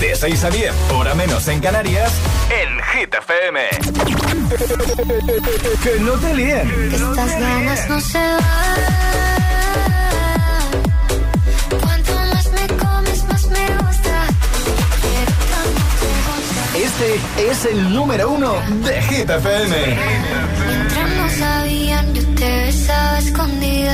De 6 a 10, hora menos en Canarias, en Hit FM. que no te líen. Que estas ganas no se van. Cuanto más me comes, más me gusta. Este es el número uno de Hit FM.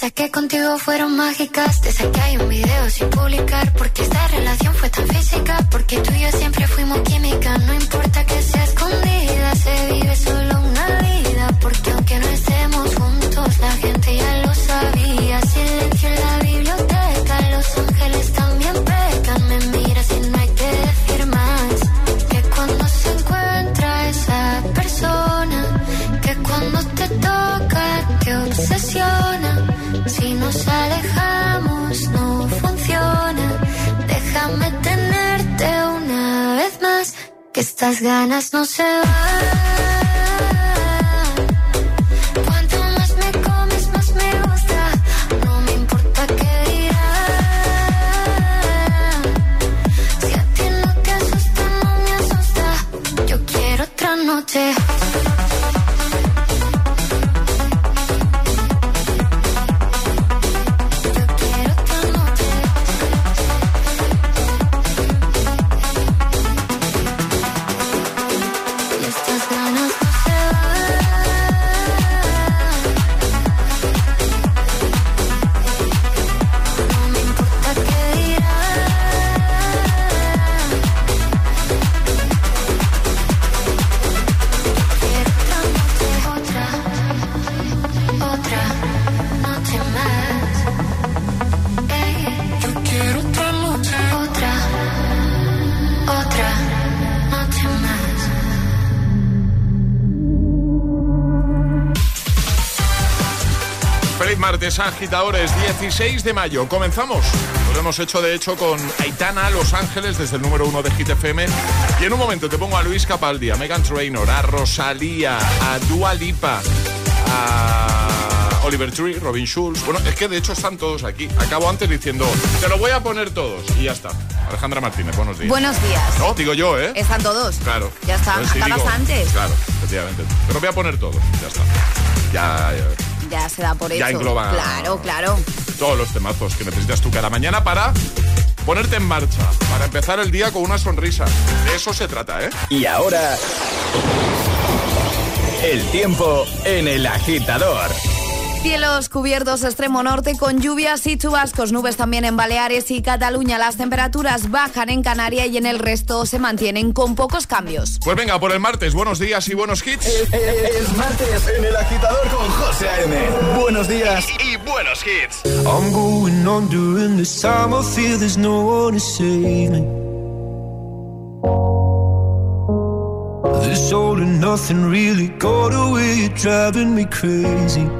Desde que contigo fueron mágicas, desde que hay un video sin publicar, porque esta relación fue tan física, porque tú y yo siempre fuimos química, no importa no se. Agitadores, 16 de mayo. Comenzamos. Lo hemos hecho, de hecho, con Aitana, Los Ángeles, desde el número uno de Hit FM. Y en un momento te pongo a Luis Capaldi, a Megan Trainor, a Rosalía, a Dua Lipa, a Oliver Tree, Robin Schulz. Bueno, es que de hecho están todos aquí. Acabo antes diciendo, te lo voy a poner todos. Y ya está. Alejandra Martínez, buenos días. Buenos días. No, digo yo, ¿eh? Están todos. Claro. Ya está. Sí, Acabas antes. Claro, efectivamente. Te lo voy a poner todos. Ya está. Ya, ya. Ya se da por Ya hecho. engloba- Claro, claro. todos los temazos que necesitas tú cada mañana para ponerte en marcha, para empezar el día con una sonrisa. De eso se trata, ¿eh? Y ahora. El tiempo en el agitador. Cielos cubiertos extremo norte con lluvias y chubascos, nubes también en Baleares y Cataluña. Las temperaturas bajan en Canarias y en el resto se mantienen con pocos cambios. Pues venga, por el martes, buenos días y buenos hits. Es martes en el agitador con José A.M. Buenos días. Y buenos hits. I'm going on during this time. I feel there's no one to save me. This all and nothing really got away. You're driving me crazy.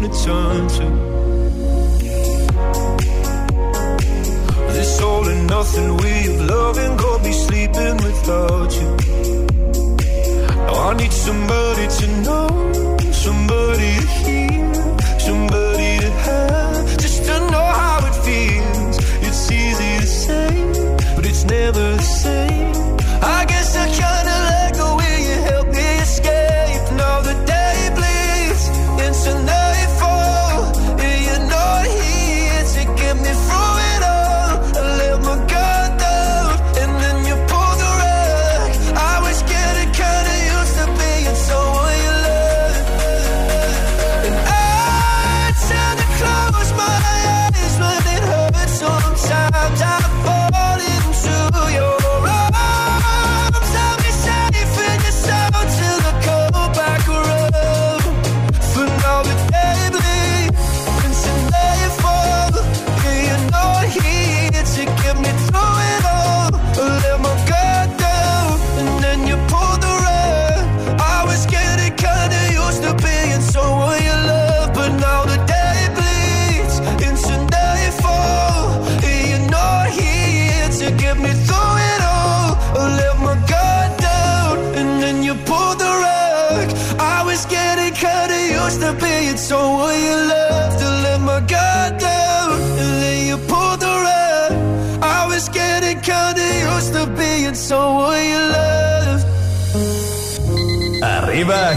gonna turn to? This all and nothing we of loving, gonna be sleeping without you. Now I need somebody to know, somebody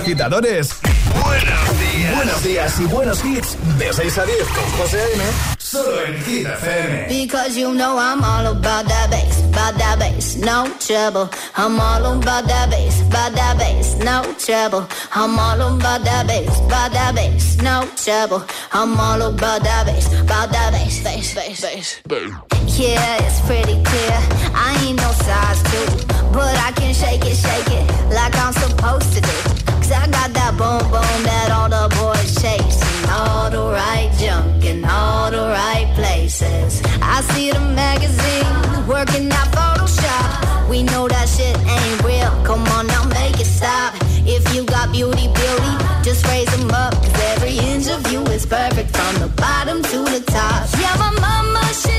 agitadores. Buenos días. Buenos días y buenos hits. De 6 a 10 con José A.M. Solo en Hit FM. Because you know I'm all about that bass, about that bass, no trouble. I'm all about that bass, about that bass, no trouble. I'm all about that bass, about that bass, no trouble. I'm all about that bass, about that bass, bass, bass, bass. Yeah, it's pretty clear. I ain't no perfect from the bottom to the top. Yeah, my mama, she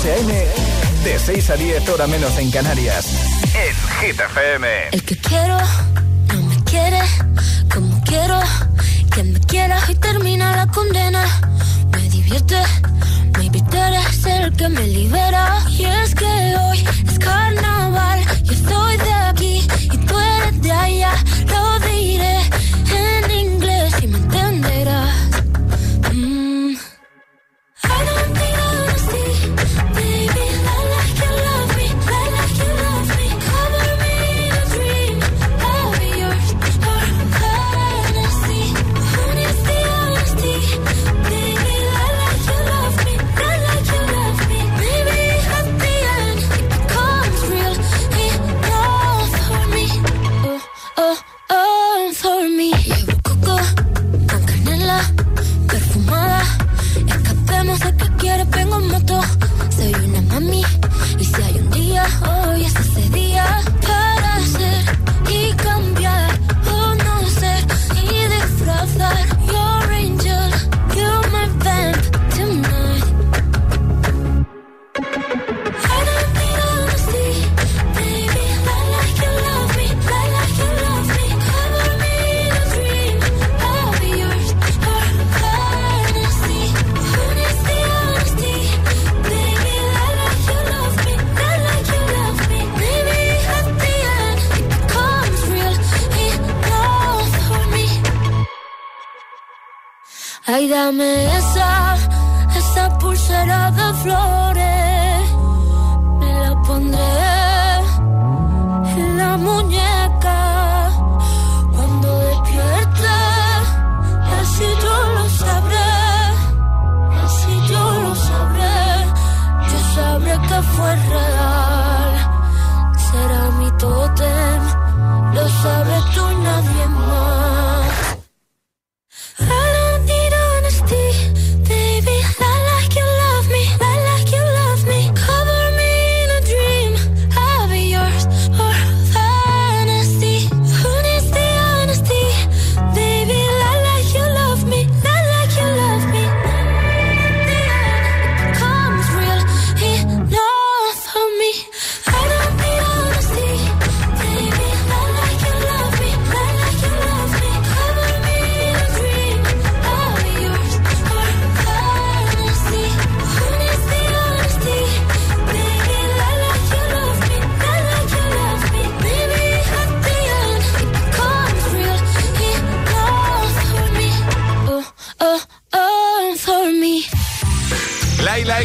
José A.M. De 6 a 10, hora menos en Canarias. En Hit FM. El que quiero, no me quiere. Como quiero, que me quiera y termina la condena. Me divierte, me invitará a ser el que me libera. Y es que hoy es carnaval. Yo soy de aquí y tú eres de allá. Lo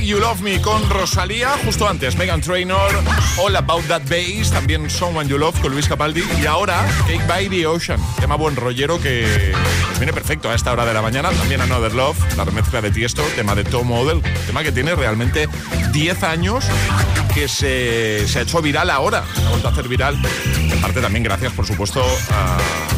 You Love Me con Rosalía, justo antes Megan Trainor, All About That Bass, también Someone You Love con Luis Capaldi y ahora Cake by the Ocean, tema buen rollero que nos viene perfecto a esta hora de la mañana, también Another Love, la remezcla de Tiesto, tema de Tom Model, tema que tiene realmente 10 años que se, se ha hecho viral ahora, se ha vuelto a hacer viral, en parte también gracias por supuesto a,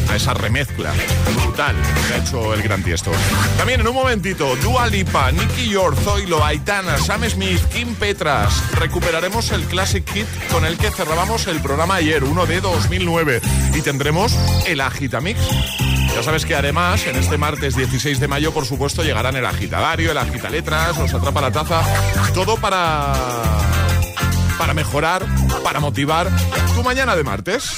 a esa remezcla brutal que ha hecho el gran Tiesto. También en un momentito, Dua Lipa, Nicky York, Zoilo, Aitana, Sam Smith, Kim Petras. Recuperaremos el Classic Hit con el que cerrábamos el programa ayer, uno de 2009. Y tendremos el Agitamix. Ya sabes que además, en este martes 16 de mayo, por supuesto, llegarán el agitadario, el agitaletras, nos atrapa la taza. Todo para. para mejorar, para motivar tu mañana de martes.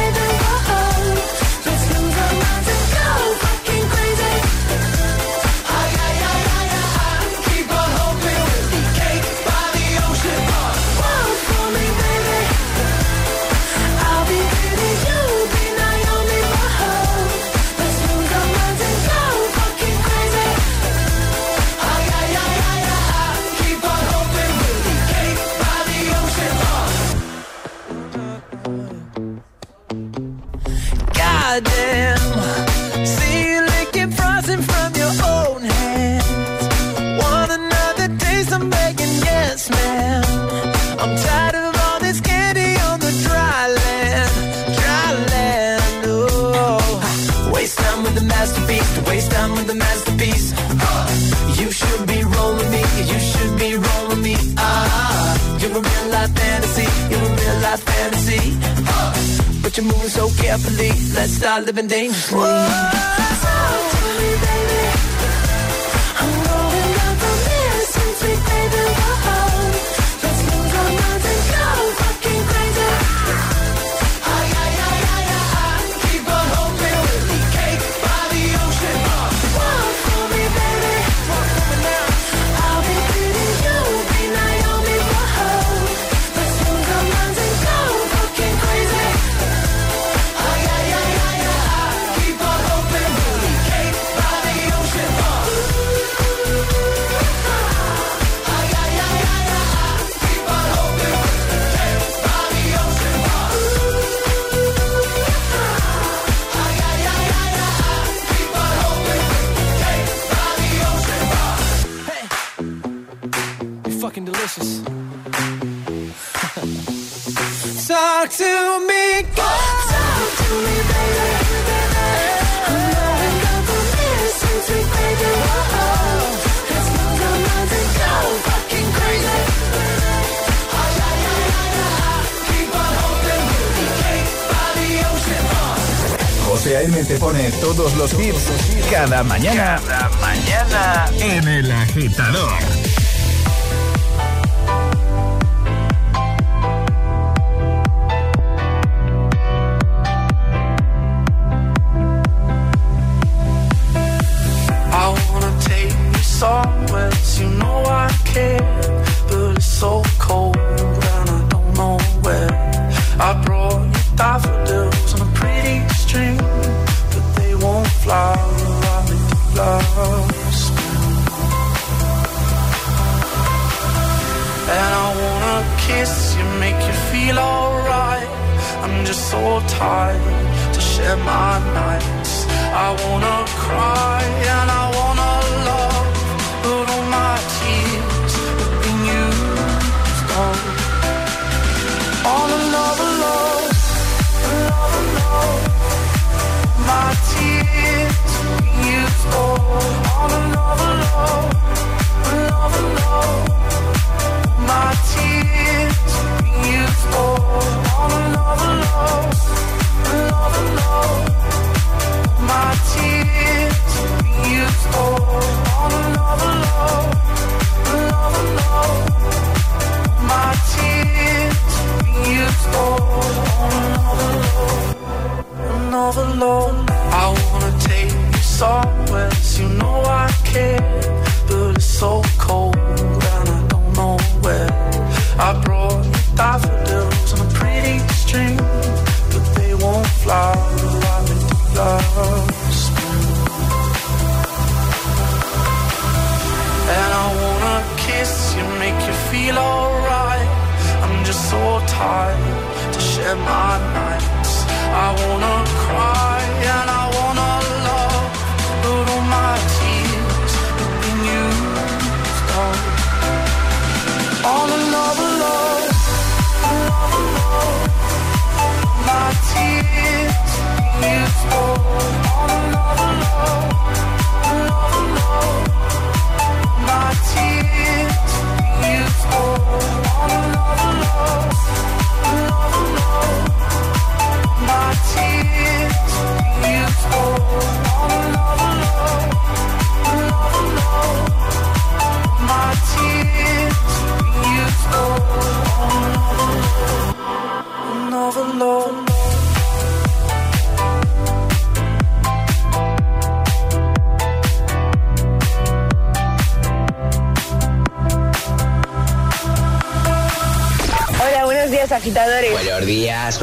so carefully, let's start living dangerously. Whoa, talk to me, baby. Te pone todos los hits cada mañana. Cada mañana en el agitador.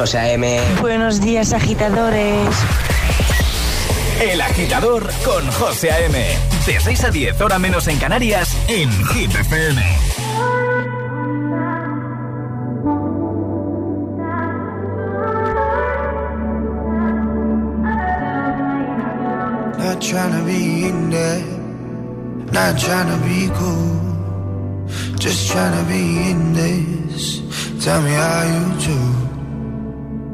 José M. Buenos días, agitadores. El agitador con José A.M. De 6 a 10, hora menos en Canarias, en Hit FM. Not trying to be in there, not trying to be cool, just trying to be in this. Tell me how you do.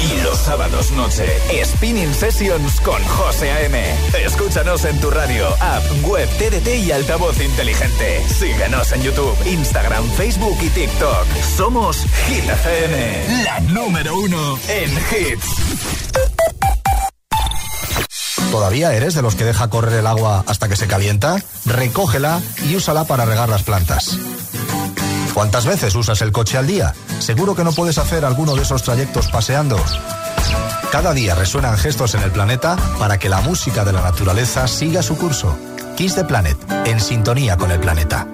Y los sábados noche, Spinning Sessions con José A.M. Escúchanos en tu radio, app, web, TDT y altavoz inteligente. Síguenos en YouTube, Instagram, Facebook y TikTok. Somos Hit FM, la número uno en hits. ¿Todavía eres de los que deja correr el agua hasta que se calienta? Recógela y úsala para regar las plantas. ¿Cuántas veces usas el coche al día? ¿Seguro que no puedes hacer alguno de esos trayectos paseando? Cada día resuenan gestos en el planeta para que la música de la naturaleza siga su curso. Kiss the Planet, en sintonía con el planeta.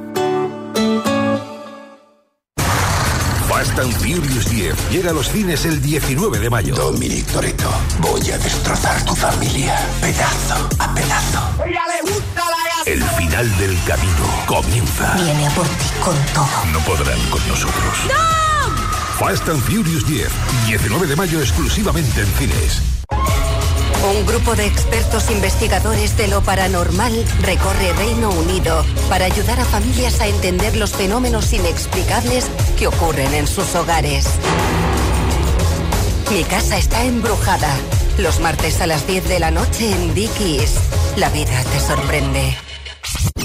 Fast and Furious 10 llega a los cines el 19 de mayo. Dominic Toretto, voy a destrozar tu familia, pedazo a pedazo. El final del camino comienza. Viene a por ti con todo. No podrán con nosotros. Fast and Furious 10, 19 de mayo exclusivamente en cines. Un grupo de expertos investigadores de lo paranormal recorre Reino Unido para ayudar a familias a entender los fenómenos inexplicables que ocurren en sus hogares. Mi casa está embrujada. Los martes a las 10 de la noche en Dickies. La vida te sorprende. ¡Gracias!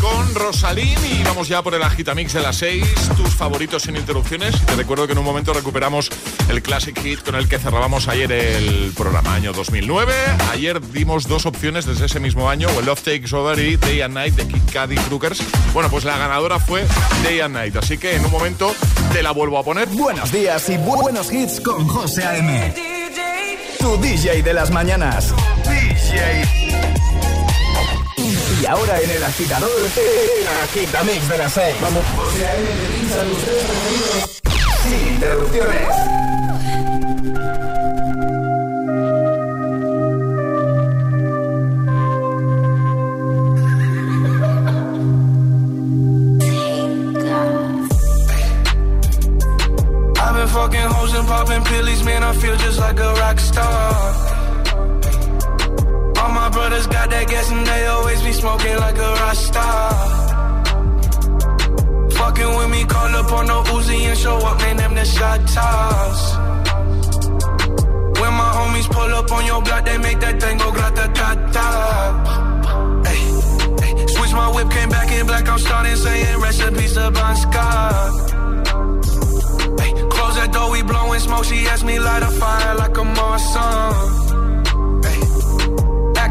Con Rosalín y vamos ya por el agitamix de las 6, tus favoritos sin interrupciones. Te recuerdo que en un momento recuperamos el Classic Hit con el que cerrábamos ayer el programa, año 2009. Ayer dimos dos opciones desde ese mismo año, o Love Takes Over y Day and Night de Kid Cudi Crookers. Bueno, pues la ganadora fue Day and Night, así que en un momento te la vuelvo a poner. Buenos días y buenos hits con José A.M. Tu DJ de las mañanas. DJ. Y ahora en el agitador, de las 6. Vamos. Sin interrupciones. fucking hoes and popping pillies, man, I feel just like a rock star. Brothers got that gas and they always be smoking like a rasta. Fucking with me, call up on no Uzi and show up, man, them the shot toss. When my homies pull up on your block, they make that thing go grata ta ta. Switch my whip, came back in black, I'm starting saying recipes Scott. Hey, close that door, we blowing smoke, she asked me light a fire like a Marsan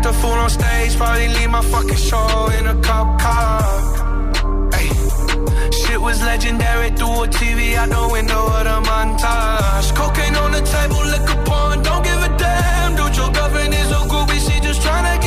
a fool on stage, probably leave my fucking show in a cop car. Ay. Shit was legendary through a TV out the window of the montage. Cocaine on the table, liquor porn, don't give a damn. Dude, your girlfriend is a groupie, she just tryna get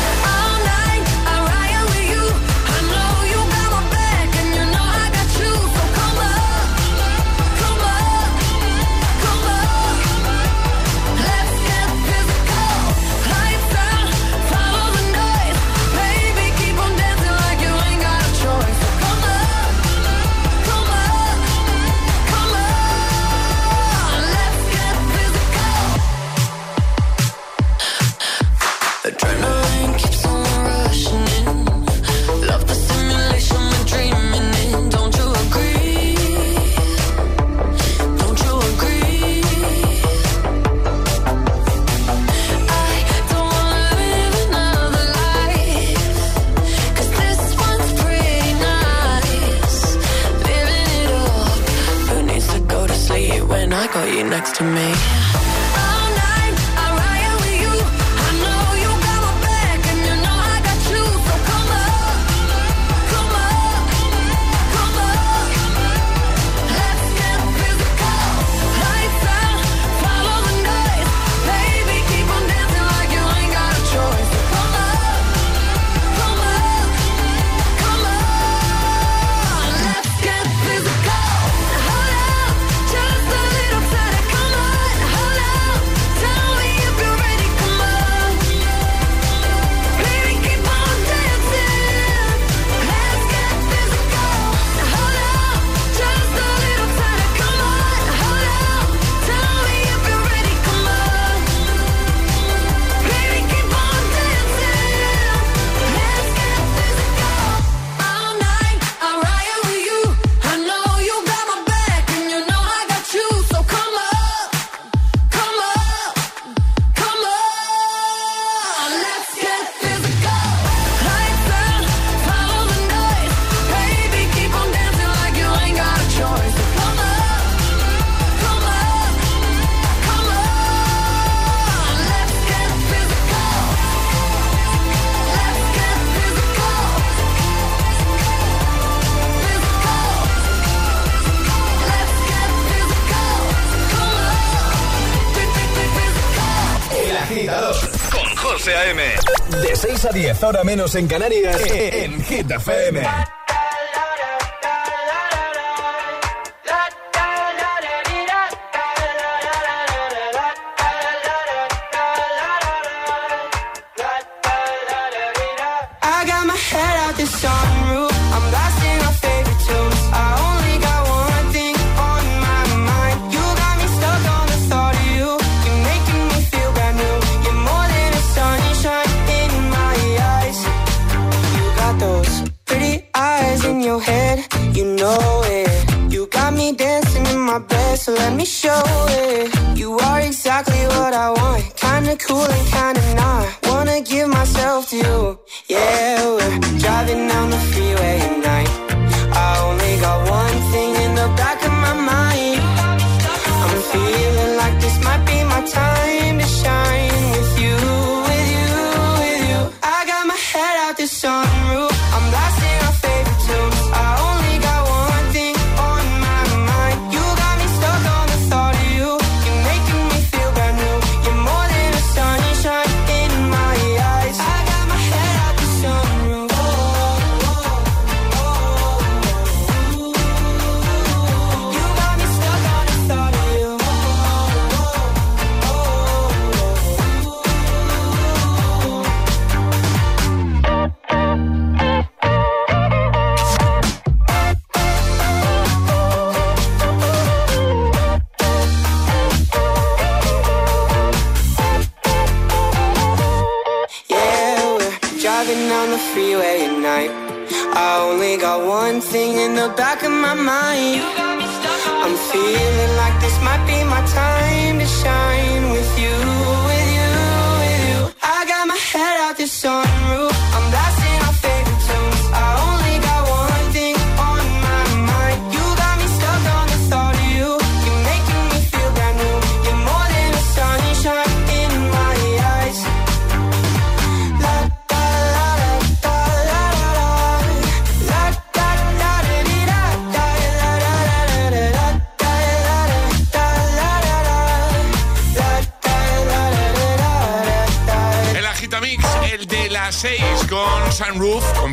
6 a 10, ahora menos en Canarias, en Hit FM. so let me show it. You are exactly what I want. Kinda cool and kinda not. Wanna give myself to you.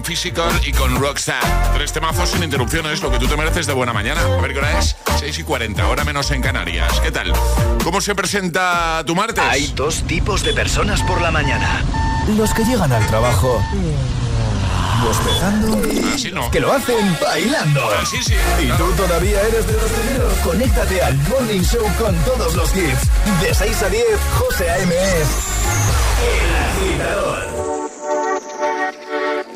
Physical y con Rockstar. Tres temazos sin interrupciones, lo que tú te mereces de buena mañana. A ver qué hora es. 6 y 40, hora menos en Canarias. ¿Qué tal? ¿Cómo se presenta tu martes? Hay dos tipos de personas por la mañana. Los que llegan al trabajo bostezando Así no. que lo hacen bailando. Así sí. Y tú todavía eres de los primeros. Conéctate al Morning Show con todos los hits. De 6 a 10, José A.M. es El Agitador.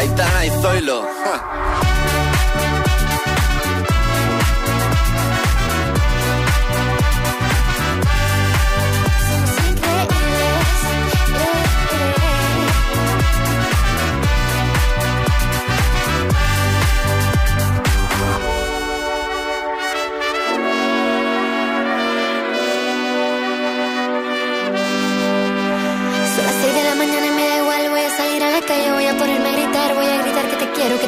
Aitana y Zoilo.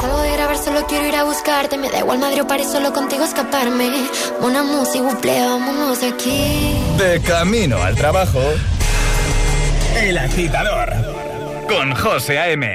Salgo de grabar, solo quiero ir a buscarte. Me da igual Madrid o París, solo contigo escaparme. Una música, buple, vámonos de aquí. De camino al trabajo. El agitador. Con José A.M.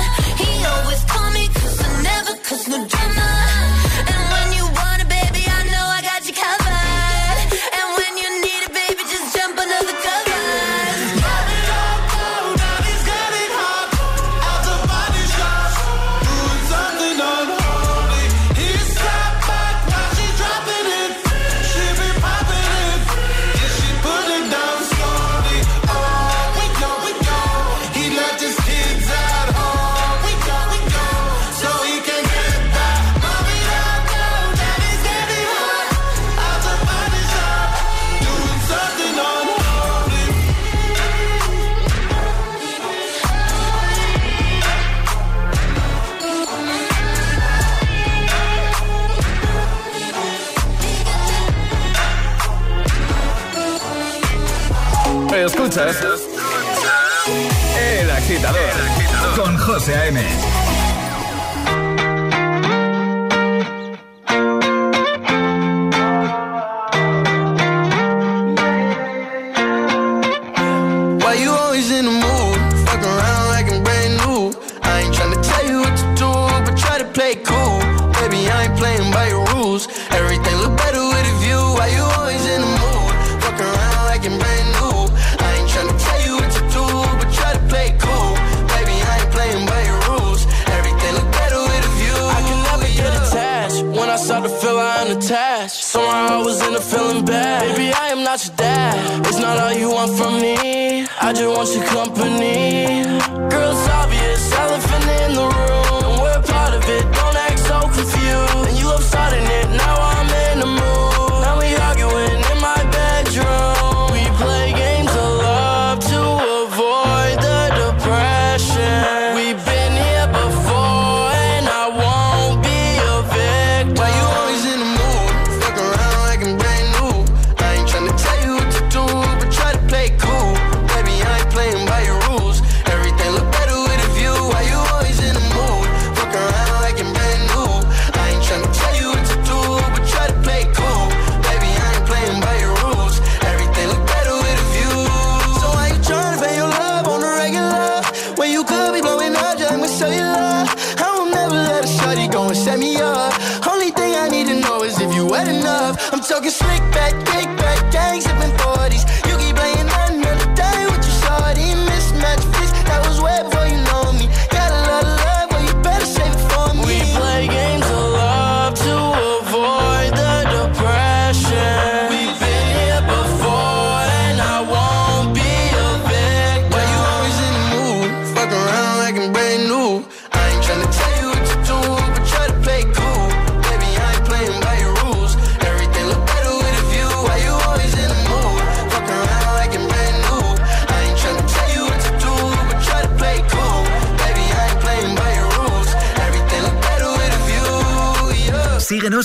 José.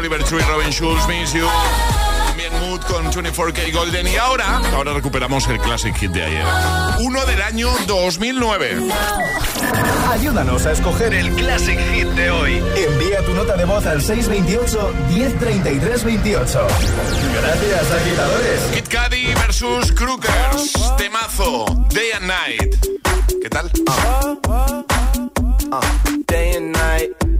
Oliver Tree, Robin Schulz, Miss You. También Mood con 24K Golden. Y ahora, ahora recuperamos el classic hit de ayer. Uno del año 2009. Ayúdanos a escoger el Classic Hit de hoy. Envía tu nota de voz al 628 1033 28. Gracias, agitadores. Kid Cudi versus Crookers. Temazo. Day and Night. ¿Qué tal? day and night.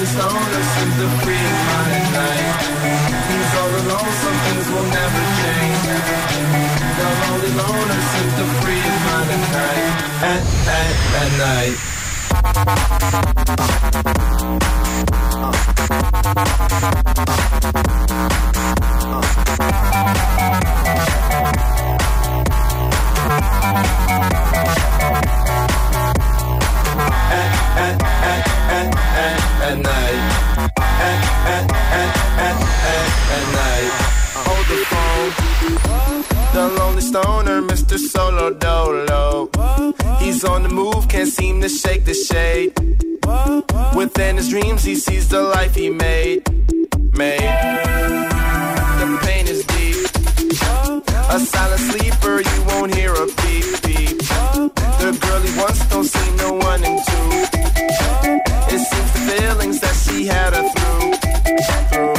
lonely stoner seems to free my night. He's all alone, some things will never change. The lonely loner seems to free my night. At, at, at night. At, at Mr. Solo Dolo. He's on the move, can't seem to shake the shade. Within his dreams, he sees the life he made. Made. The pain is deep. A silent sleeper, you won't hear a beep beep. The girl he wants don't seem no one in two. It seems the feelings that she had her through. through.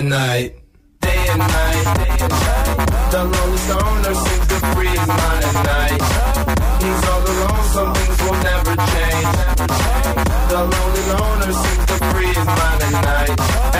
At night. Day and night. The lonely stoner seems to free his mind at night. He's all alone, some things will never change. The lonely loner seems to free his mind at night.